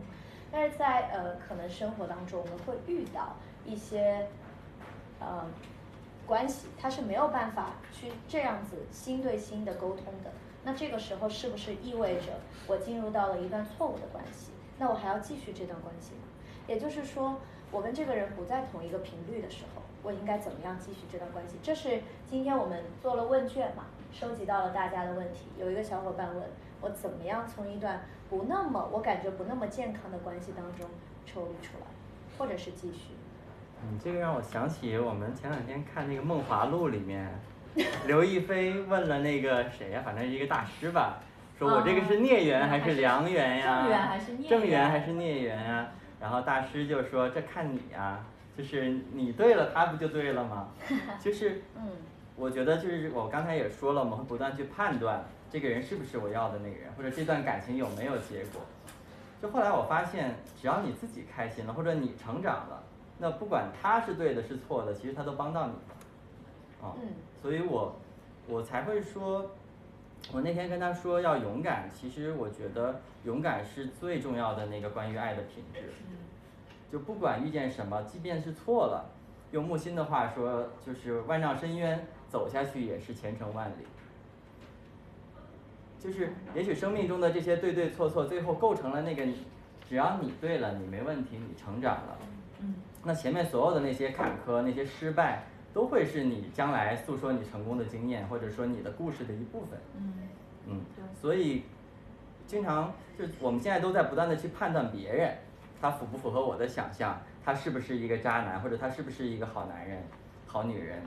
但是在呃可能生活当中，我们会遇到一些呃。关系，他是没有办法去这样子心对心的沟通的。那这个时候是不是意味着我进入到了一段错误的关系？那我还要继续这段关系吗？也就是说，我跟这个人不在同一个频率的时候，我应该怎么样继续这段关系？这是今天我们做了问卷嘛，收集到了大家的问题。有一个小伙伴问我，怎么样从一段不那么我感觉不那么健康的关系当中抽离出来，或者是继续？你这个让我想起我们前两天看那个《梦华录》里面，刘亦菲问了那个谁呀，反正一个大师吧，说我这个是孽缘还是良缘呀？正缘还是孽正缘还是孽缘呀？然后大师就说这看你呀，就是你对了，他不就对了吗？就是，嗯，我觉得就是我刚才也说了，我们会不断去判断这个人是不是我要的那个人，或者这段感情有没有结果。就后来我发现，只要你自己开心了，或者你成长了，那不管他是对的是错的，其实他都帮到你了，啊，所以我我才会说，我那天跟他说要勇敢，其实我觉得勇敢是最重要的那个关于爱的品质，就不管遇见什么，即便是错了，用木心的话说，就是万丈深渊走下去也是前程万里。就是，也许生命中的这些对对错错，最后构成了那个你。只要你对了，你没问题，你成长了。嗯。那前面所有的那些坎坷、那些失败，都会是你将来诉说你成功的经验，或者说你的故事的一部分。嗯。嗯。所以，经常就我们现在都在不断的去判断别人，他符不符合我的想象，他是不是一个渣男，或者他是不是一个好男人、好女人。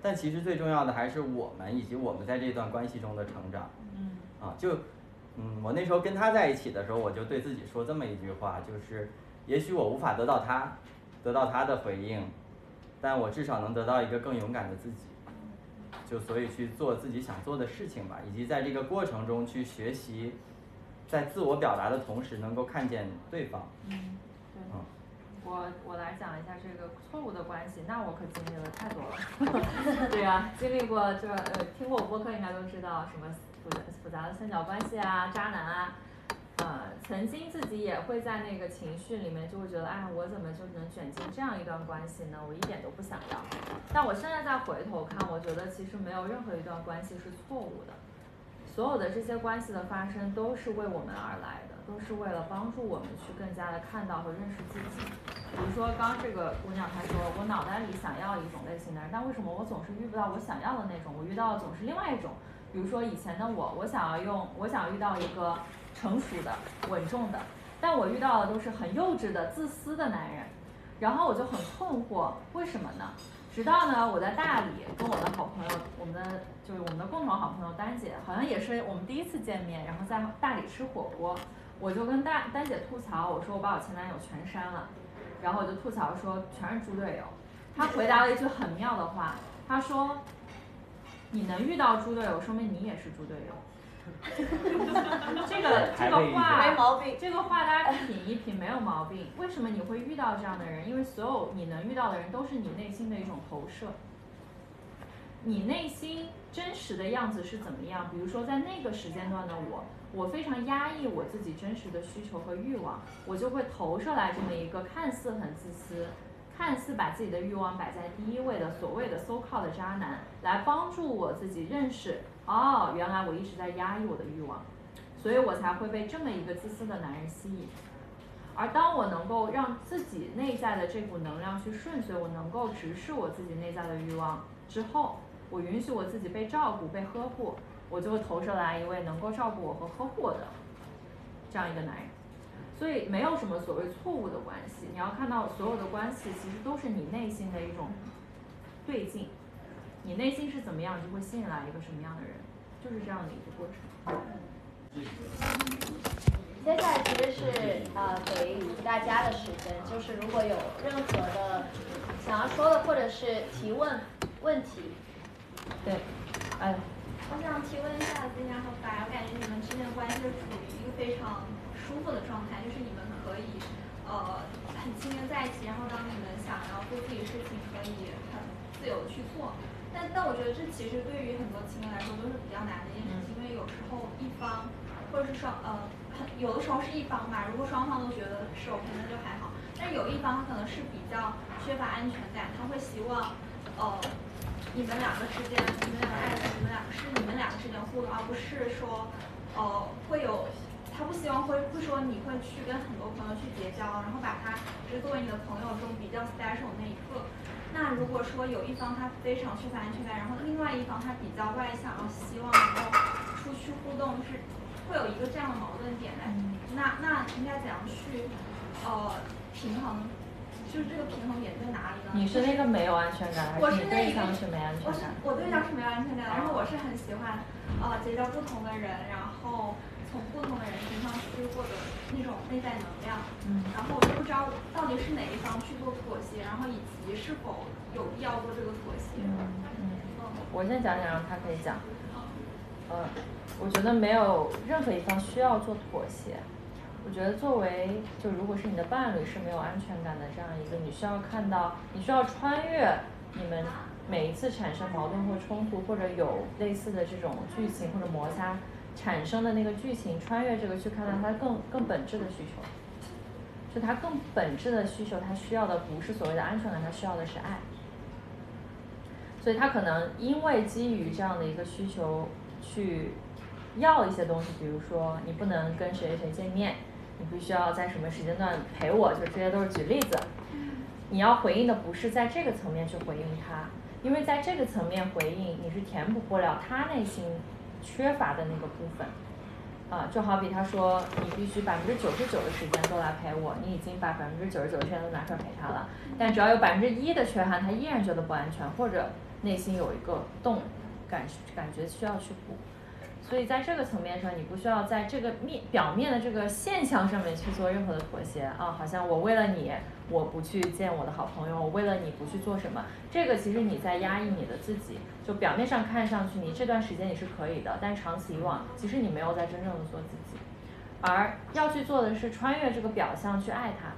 但其实最重要的还是我们以及我们在这段关系中的成长。嗯。啊，就，嗯，我那时候跟他在一起的时候，我就对自己说这么一句话，就是，也许我无法得到他，得到他的回应，但我至少能得到一个更勇敢的自己。就所以去做自己想做的事情吧，以及在这个过程中去学习，在自我表达的同时能够看见对方。嗯。嗯。我我来讲一下这个错误的关系，那我可经历了太多了。对呀，经历过这呃，听过我播客应该都知道什么复杂复杂的三角关系啊，渣男啊，呃，曾经自己也会在那个情绪里面就会觉得，哎，我怎么就能卷进这样一段关系呢？我一点都不想要。但我现在再回头看，我觉得其实没有任何一段关系是错误的，所有的这些关系的发生都是为我们而来的。都是为了帮助我们去更加的看到和认识自己。比如说，刚这个姑娘她说，我脑袋里想要一种类型的人，但为什么我总是遇不到我想要的那种？我遇到的总是另外一种。比如说以前的我，我想要用，我想遇到一个成熟的、稳重的，但我遇到的都是很幼稚的、自私的男人，然后我就很困惑，为什么呢？直到呢，我在大理跟我的好朋友，我们的就是我们的共同好朋友丹姐，好像也是我们第一次见面，然后在大理吃火锅。我就跟丹丹姐吐槽，我说我把我前男友全删了，然后我就吐槽说全是猪队友。她回答了一句很妙的话，她说：“你能遇到猪队友，说明你也是猪队友。”这个这个话没毛病，这个话大家品一品没有毛病。为什么你会遇到这样的人？因为所有你能遇到的人都是你内心的一种投射。你内心真实的样子是怎么样？比如说在那个时间段的我。我非常压抑我自己真实的需求和欲望，我就会投射来这么一个看似很自私、看似把自己的欲望摆在第一位的所谓的 so called 的渣男，来帮助我自己认识，哦，原来我一直在压抑我的欲望，所以我才会被这么一个自私的男人吸引。而当我能够让自己内在的这股能量去顺遂，我能够直视我自己内在的欲望之后，我允许我自己被照顾、被呵护。我就会投射来一位能够照顾我和呵护我的这样一个男人，所以没有什么所谓错误的关系。你要看到所有的关系其实都是你内心的一种对镜，你内心是怎么样，就会吸引来一个什么样的人，就是这样的一个过程。接下来其实是呃给大家的时间，就是如果有任何的想要说的或者是提问问题，对，哎。我想提问一下金佳和白，我感觉你们之间的关系是处于一个非常舒服的状态，就是你们可以呃很亲密在一起，然后当你们想要做自己事情，可以很自由的去做。但但我觉得这其实对于很多情侣来说都是比较难的一件事情，因为有时候一方或者是双呃很有的时候是一方吧，如果双方都觉得是 OK 那就还好，但有一方他可能是比较缺乏安全感，他会希望呃。你们两个之间，你们两个爱的，你们两个是你们两个之间互动，而不是说，呃，会有他不希望会会说你会去跟很多朋友去结交，然后把他就是作为你的朋友中比较 special 那一个。那如果说有一方他非常缺乏安全感，然后另外一方他比较外向，然后希望能够出去互动，就是会有一个这样的矛盾点来。那那应该怎样去呃平衡？就是这个平衡点在哪里呢？你是那个没有安全感，还是你对象是没安全感？我是我对象是没有安全感，然后我是很喜欢，呃，结交不同的人，然后从不同的人身上去获得那种内在能量。嗯。然后我就不知道到底是哪一方去做妥协，然后以及是否有必要做这个妥协。嗯嗯。我先讲讲，让他可以讲。呃，我觉得没有任何一方需要做妥协。我觉得作为就如果是你的伴侣是没有安全感的这样一个，你需要看到，你需要穿越你们每一次产生矛盾或冲突，或者有类似的这种剧情或者摩擦产生的那个剧情，穿越这个去看到他更更本质的需求，就他更本质的需求，他需要的不是所谓的安全感，他需要的是爱。所以他可能因为基于这样的一个需求去要一些东西，比如说你不能跟谁谁见面。你必须要在什么时间段陪我？就这些都是举例子。你要回应的不是在这个层面去回应他，因为在这个层面回应你是填补不了他内心缺乏的那个部分。啊，就好比他说你必须百分之九十九的时间都来陪我，你已经把百分之九十九的时间都拿出来陪他了，但只要有百分之一的缺憾，他依然觉得不安全，或者内心有一个洞，感感觉需要去补。所以在这个层面上，你不需要在这个面表面的这个现象上面去做任何的妥协啊，好像我为了你，我不去见我的好朋友，我为了你不去做什么，这个其实你在压抑你的自己。就表面上看上去，你这段时间你是可以的，但长此以往，其实你没有在真正的做自己，而要去做的是穿越这个表象去爱他，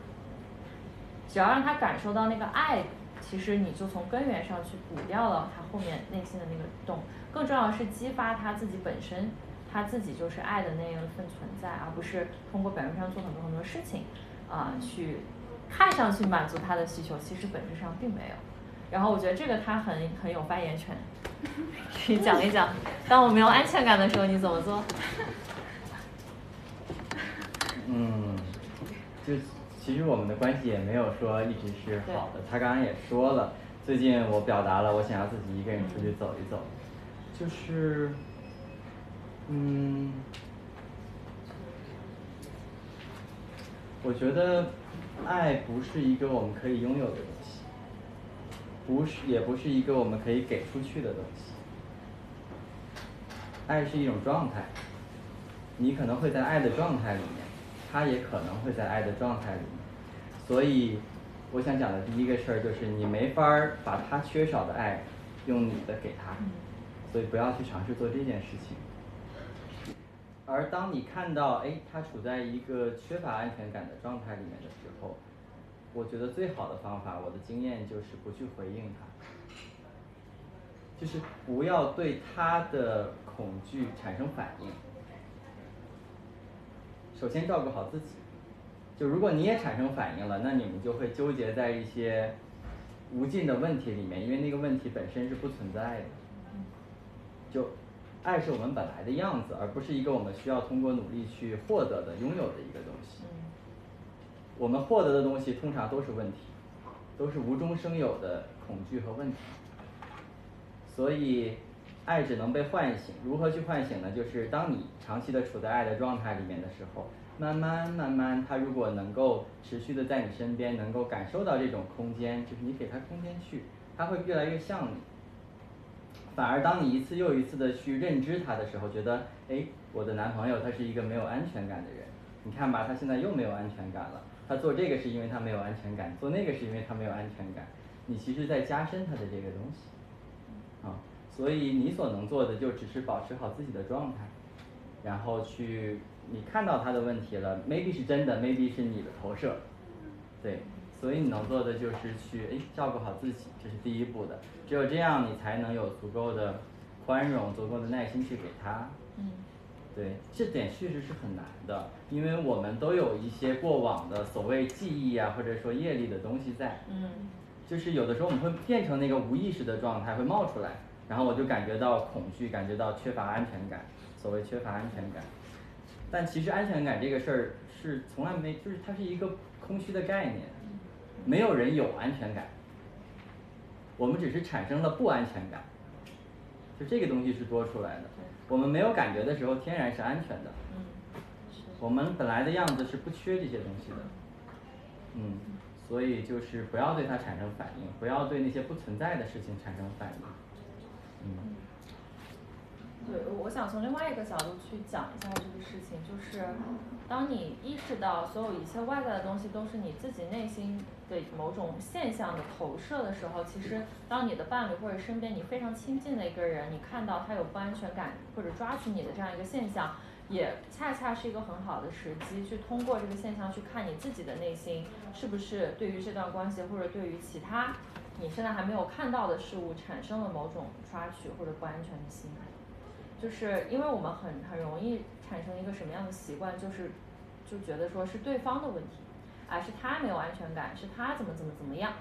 只要让他感受到那个爱，其实你就从根源上去补掉了他后面内心的那个洞。更重要的是激发他自己本身，他自己就是爱的那一份存在，而不是通过表面上做很多很多事情，啊，去看上去满足他的需求，其实本质上并没有。然后我觉得这个他很很有发言权，你讲一讲，当我没有安全感的时候你怎么做？嗯，就其实我们的关系也没有说一直是好的。他刚刚也说了，最近我表达了我想要自己一个人出去走一走。就是，嗯，我觉得爱不是一个我们可以拥有的东西，不是，也不是一个我们可以给出去的东西。爱是一种状态，你可能会在爱的状态里面，他也可能会在爱的状态里面。所以，我想讲的第一个事儿就是，你没法儿把他缺少的爱用你的给他。所以不要去尝试做这件事情。而当你看到，哎，他处在一个缺乏安全感的状态里面的时候，我觉得最好的方法，我的经验就是不去回应他，就是不要对他的恐惧产生反应。首先照顾好自己。就如果你也产生反应了，那你们就会纠结在一些无尽的问题里面，因为那个问题本身是不存在的。就，爱是我们本来的样子，而不是一个我们需要通过努力去获得的、拥有的一个东西。我们获得的东西通常都是问题，都是无中生有的恐惧和问题。所以，爱只能被唤醒。如何去唤醒呢？就是当你长期的处在爱的状态里面的时候，慢慢慢慢，他如果能够持续的在你身边，能够感受到这种空间，就是你给他空间去，他会越来越像你。反而，当你一次又一次的去认知他的时候，觉得，哎，我的男朋友他是一个没有安全感的人。你看吧，他现在又没有安全感了。他做这个是因为他没有安全感，做那个是因为他没有安全感。你其实在加深他的这个东西，啊，所以你所能做的就只是保持好自己的状态，然后去，你看到他的问题了，maybe 是真的，maybe 是你的投射，对。所以你能做的就是去哎照顾好自己，这是第一步的。只有这样，你才能有足够的宽容、足够的耐心去给他。嗯。对，这点确实是很难的，因为我们都有一些过往的所谓记忆啊，或者说业力的东西在。嗯。就是有的时候我们会变成那个无意识的状态，会冒出来，然后我就感觉到恐惧，感觉到缺乏安全感。所谓缺乏安全感，但其实安全感这个事儿是从来没，就是它是一个空虚的概念。没有人有安全感，我们只是产生了不安全感，就这个东西是多出来的。我们没有感觉的时候，天然是安全的。我们本来的样子是不缺这些东西的。嗯，所以就是不要对它产生反应，不要对那些不存在的事情产生反应。嗯。对，我想从另外一个角度去讲一下这个事情，就是当你意识到所有一切外在的东西都是你自己内心的某种现象的投射的时候，其实当你的伴侣或者身边你非常亲近的一个人，你看到他有不安全感或者抓取你的这样一个现象，也恰恰是一个很好的时机，去通过这个现象去看你自己的内心是不是对于这段关系或者对于其他你现在还没有看到的事物产生了某种抓取或者不安全的心理。就是因为我们很很容易产生一个什么样的习惯，就是就觉得说是对方的问题，啊是他没有安全感，是他怎么怎么怎么样，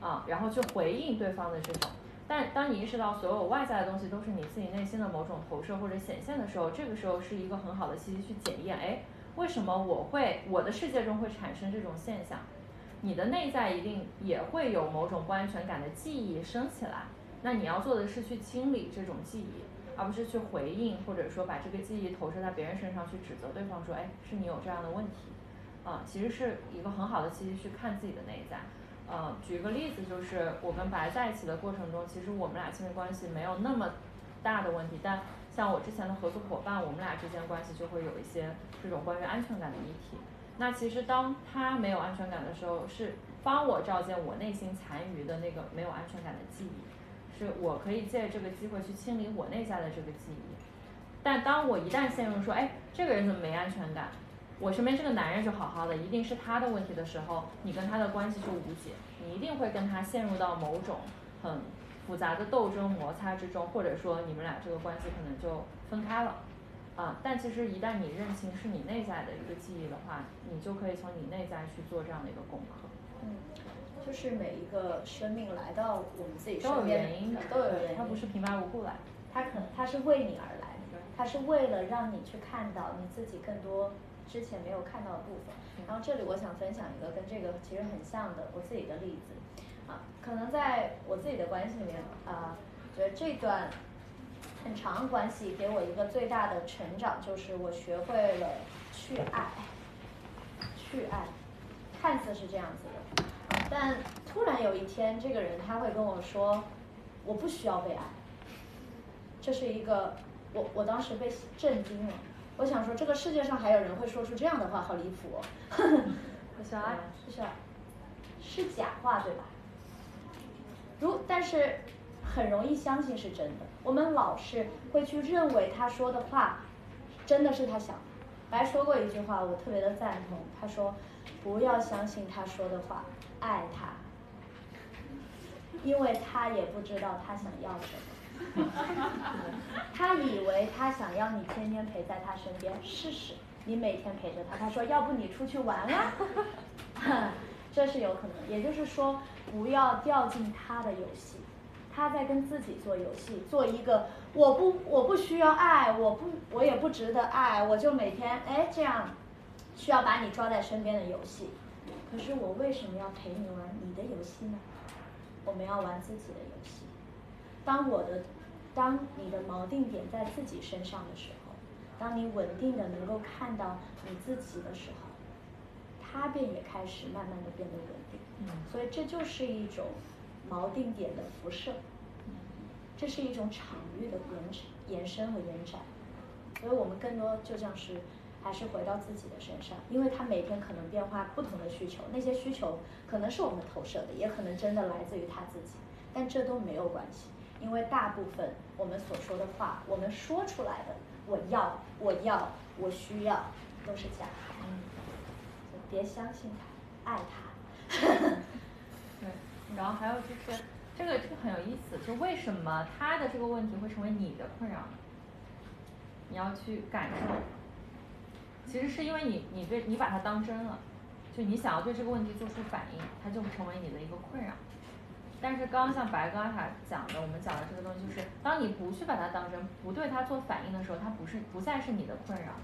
啊然后去回应对方的这种。但当你意识到所有外在的东西都是你自己内心的某种投射或者显现的时候，这个时候是一个很好的契机去检验，哎，为什么我会我的世界中会产生这种现象？你的内在一定也会有某种不安全感的记忆升起来，那你要做的是去清理这种记忆。而不是去回应，或者说把这个记忆投射在别人身上去指责对方，说，哎，是你有这样的问题，啊，其实是一个很好的契机去看自己的内在。呃，举个例子，就是我跟白在一起的过程中，其实我们俩亲密关系没有那么大的问题，但像我之前的合作伙伴，我们俩之间关系就会有一些这种关于安全感的议题。那其实当他没有安全感的时候，是帮我照见我内心残余的那个没有安全感的记忆。是我可以借这个机会去清理我内在的这个记忆，但当我一旦陷入说，哎，这个人怎么没安全感？我身边这个男人就好好的，一定是他的问题的时候，你跟他的关系就无解，你一定会跟他陷入到某种很复杂的斗争摩擦之中，或者说你们俩这个关系可能就分开了，啊，但其实一旦你认清是你内在的一个记忆的话，你就可以从你内在去做这样的一个功课。嗯。就是每一个生命来到我们自己身边，都有原因的，都有原因，他不是平白无故来，他可能他是为你而来的，他是为了让你去看到你自己更多之前没有看到的部分。然后这里我想分享一个跟这个其实很像的我自己的例子，啊，可能在我自己的关系里面，啊，觉得这段很长关系给我一个最大的成长，就是我学会了去爱，去爱，看似是这样子的。但突然有一天，这个人他会跟我说：“我不需要被爱。”这是一个我我当时被震惊了。我想说，这个世界上还有人会说出这样的话，好离谱哦！不需要爱，不需要，是假话对吧？如但是很容易相信是真的。我们老是会去认为他说的话真的是他想的。白说过一句话，我特别的赞同。他说：“不要相信他说的话。”爱他，因为他也不知道他想要什么。他以为他想要你天天陪在他身边，试试你每天陪着他。他说要不你出去玩啊？这是有可能。也就是说，不要掉进他的游戏。他在跟自己做游戏，做一个我不我不需要爱，我不我也不值得爱，我就每天哎这样，需要把你抓在身边的游戏。可是我为什么要陪你玩你的游戏呢？我们要玩自己的游戏。当我的，当你的锚定点在自己身上的时候，当你稳定的能够看到你自己的时候，他便也开始慢慢的变得稳定。嗯。所以这就是一种锚定点的辐射。这是一种场域的延延伸和延展。所以我们更多就像是。还是回到自己的身上，因为他每天可能变化不同的需求，那些需求可能是我们投射的，也可能真的来自于他自己，但这都没有关系，因为大部分我们所说的话，我们说出来的“我要，我要，我需要”都是假的，嗯，别相信他，爱他。对，然后还有就是这个这个很有意思，就为什么他的这个问题会成为你的困扰呢？你要去感受。其实是因为你，你对你把它当真了，就你想要对这个问题做出反应，它就会成为你的一个困扰。但是刚刚像白哥他讲的，我们讲的这个东西就是，当你不去把它当真，不对它做反应的时候，它不是不再是你的困扰，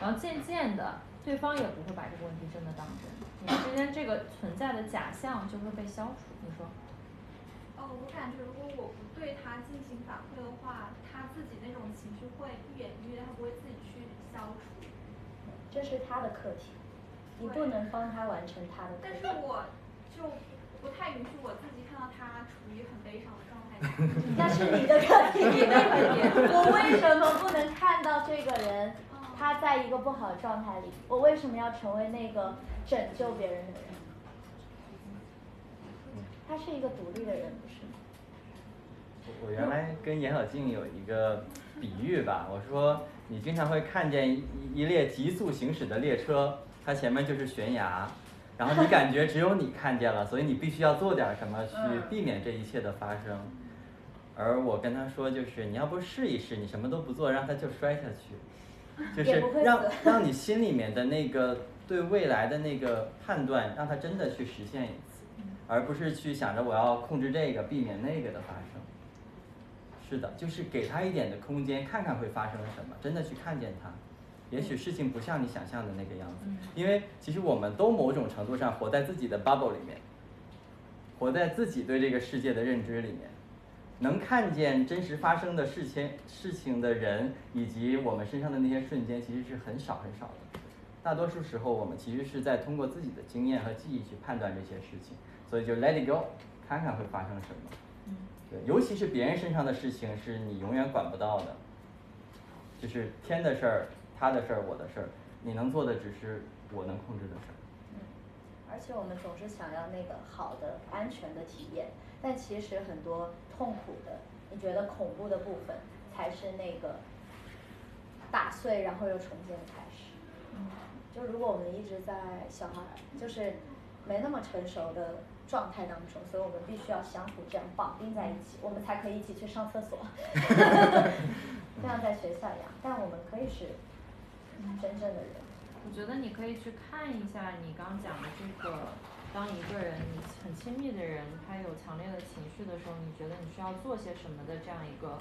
然后渐渐的，对方也不会把这个问题真的当真，你们之间这个存在的假象就会被消除。你说？哦，我感觉如果我不对他进行反馈的话，他自己那种情绪会愈演愈烈，他不会自己去消除。这是他的课题，你不能帮他完成他的。但是我就就不太允许我自己看到他处于很悲伤的状态。那是你的课题，你的课题。我为什么不能看到这个人他在一个不好的状态里？我为什么要成为那个拯救别人的人？他是一个独立的人，不是吗？我原来跟严小静有一个比喻吧，我说你经常会看见一一列急速行驶的列车，它前面就是悬崖，然后你感觉只有你看见了，所以你必须要做点什么 去避免这一切的发生。而我跟他说，就是你要不试一试，你什么都不做，让它就摔下去，就是让让你心里面的那个对未来的那个判断，让它真的去实现一次，而不是去想着我要控制这个，避免那个的发生。是的，就是给他一点的空间，看看会发生什么，真的去看见他。也许事情不像你想象的那个样子，因为其实我们都某种程度上活在自己的 bubble 里面，活在自己对这个世界的认知里面，能看见真实发生的事情、事情的人以及我们身上的那些瞬间，其实是很少很少的。大多数时候，我们其实是在通过自己的经验和记忆去判断这些事情，所以就 let it go，看看会发生什么。对，尤其是别人身上的事情是你永远管不到的，就是天的事儿、他的事儿、我的事儿，你能做的只是我能控制的事儿。嗯，而且我们总是想要那个好的、安全的体验，但其实很多痛苦的、你觉得恐怖的部分，才是那个打碎然后又重建的开始。嗯，就如果我们一直在小孩，就是没那么成熟的。状态当中，所以我们必须要相互这样绑定在一起，我们才可以一起去上厕所，就像在学校一样。但我们可以是真正的人。我觉得你可以去看一下你刚讲的这个，当一个人你很亲密的人，他有强烈的情绪的时候，你觉得你需要做些什么的这样一个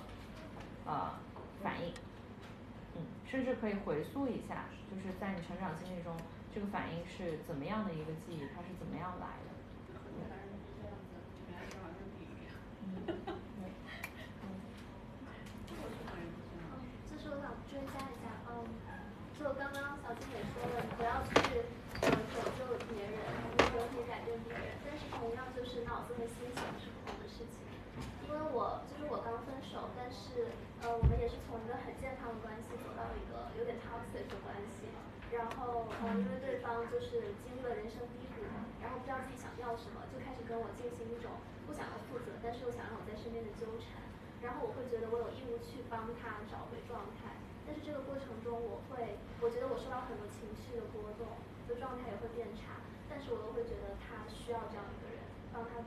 呃反应，嗯，甚至可以回溯一下，就是在你成长经历中，这个反应是怎么样的一个记忆，它是怎么样来的。就是我想追加一下，嗯，就刚刚小金也说了，不要去呃拯救别人，你可以改变别人，但是同样就是脑子和心想是不同的事情。因为我就是我刚分手，但是呃我们也是从一个很健康的关系走到一个有点 toxic 的关系，然后呃因为方就是经历了人生低谷，然后不知道自己想要什么，就开始跟我进行一种。不想要负责，但是又想让我在身边的纠缠，然后我会觉得我有义务去帮他找回状态，但是这个过程中我会，我觉得我受到很多情绪的波动，就状态也会变差，但是我又会觉得他需要这样一个人帮他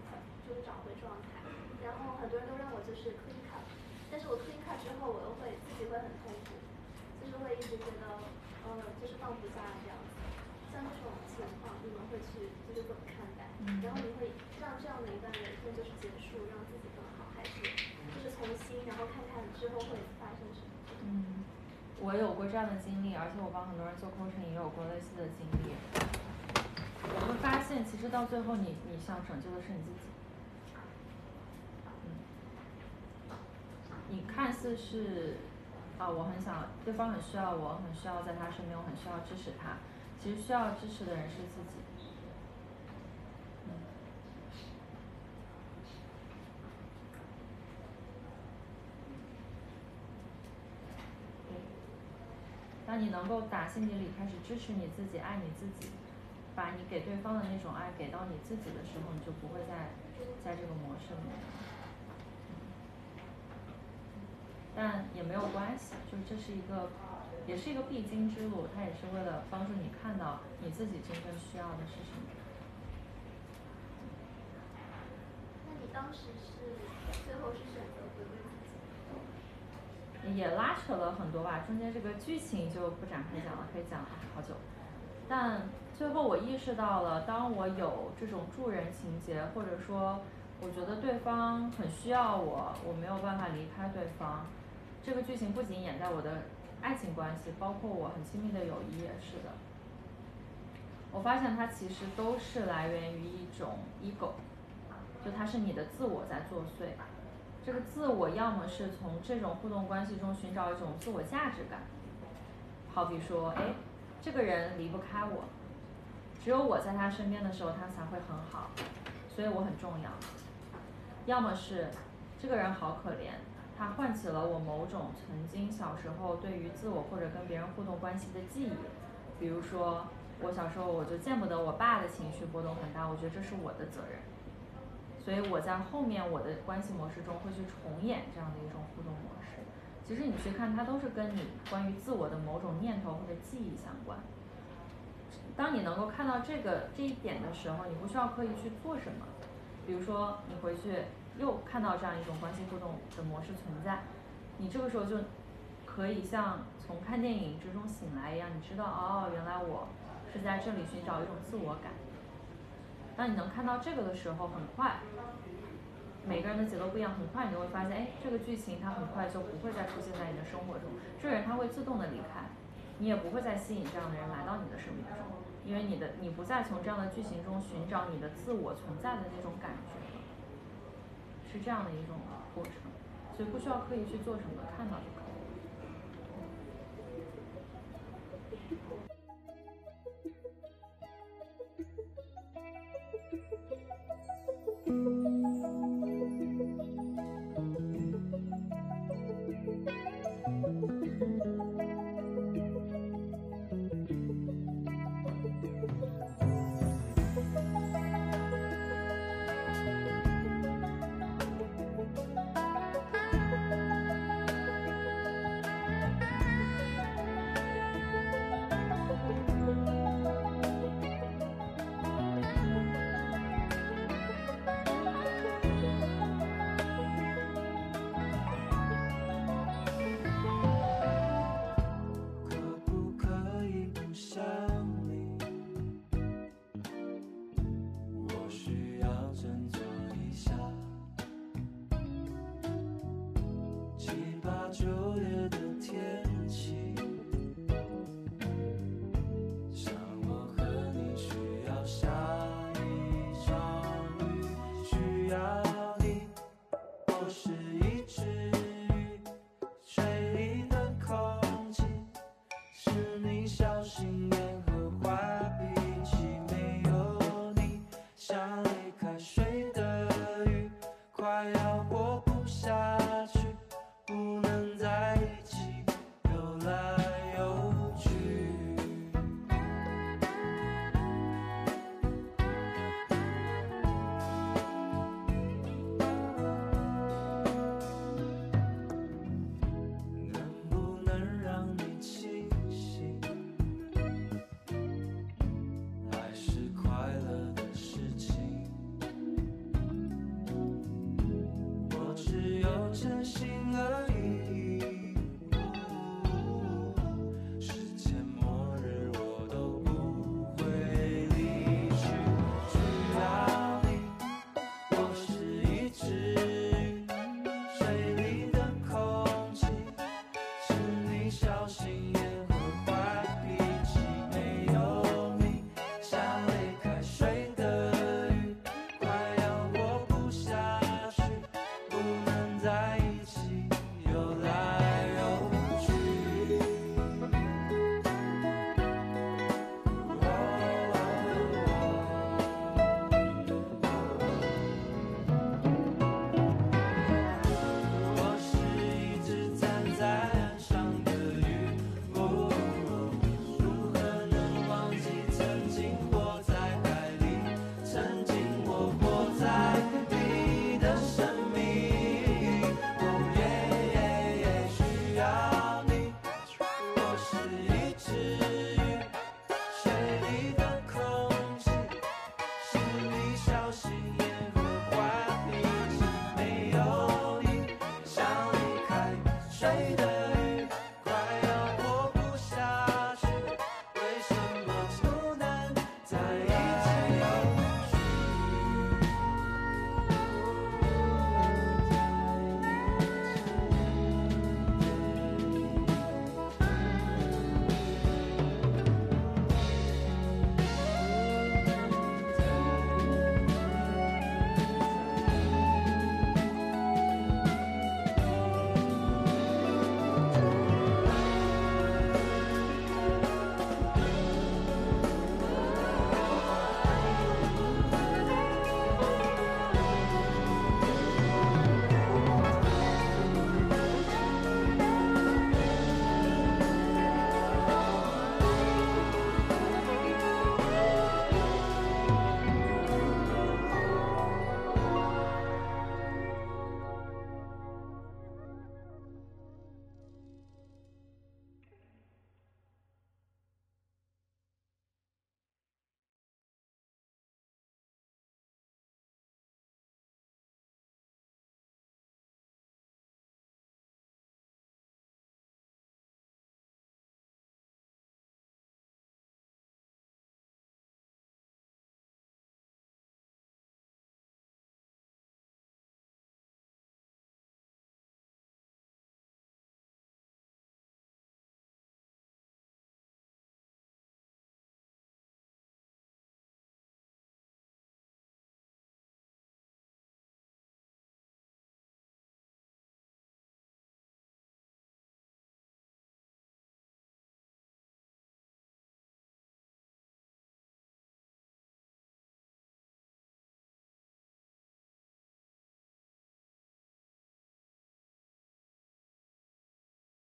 就是找回状态，然后很多人都让我就是 clean cut，但是我 clean cut 之后我又会自己会很痛苦，就是会一直觉得，呃，就是放不下这样，像这种情况你们会去就是怎么看待？然后你会。让这样的一段人生就是结束，让自己更好，还是就是重新，然后看看之后会发生什么？嗯，我有过这样的经历，而且我帮很多人做 coaching 也有过类似的经历。我会发现，其实到最后，你你想拯救的是你自己。嗯，你看似是啊，我很想对方很需要我，很需要在他身边，我很需要支持他。其实需要支持的人是自己。当你能够打心底里开始支持你自己、爱你自己，把你给对方的那种爱给到你自己的时候，你就不会再在这个模式里面。但也没有关系，就是这是一个，也是一个必经之路，它也是为了帮助你看到你自己真正需要的是什么。那你当时是最后是选择回归自己？也拉扯了很多吧，中间这个剧情就不展开讲了，可以讲好久。但最后我意识到了，当我有这种助人情节，或者说我觉得对方很需要我，我没有办法离开对方。这个剧情不仅演在我的爱情关系，包括我很亲密的友谊也是的。我发现它其实都是来源于一种 ego，就它是你的自我在作祟。这个自我要么是从这种互动关系中寻找一种自我价值感，好比说，哎，这个人离不开我，只有我在他身边的时候，他才会很好，所以我很重要。要么是这个人好可怜，它唤起了我某种曾经小时候对于自我或者跟别人互动关系的记忆，比如说我小时候我就见不得我爸的情绪波动很大，我觉得这是我的责任，所以我在后面我的关系模式中会去重演这样的一种互动模式。其实你去看，它都是跟你关于自我的某种念头或者记忆相关。当你能够看到这个这一点的时候，你不需要刻意去做什么。比如说，你回去又看到这样一种关系互动的模式存在，你这个时候就可以像从看电影之中醒来一样，你知道哦，原来我是在这里寻找一种自我感。当你能看到这个的时候，很快，每个人的节奏不一样，很快你就会发现，哎，这个剧情它很快就不会再出现在你的生活中，这个人他会自动的离开，你也不会再吸引这样的人来到你的生命中。因为你的你不再从这样的剧情中寻找你的自我存在的那种感觉，是这样的一种过程，所以不需要刻意去做什么，看到就可以。一颗水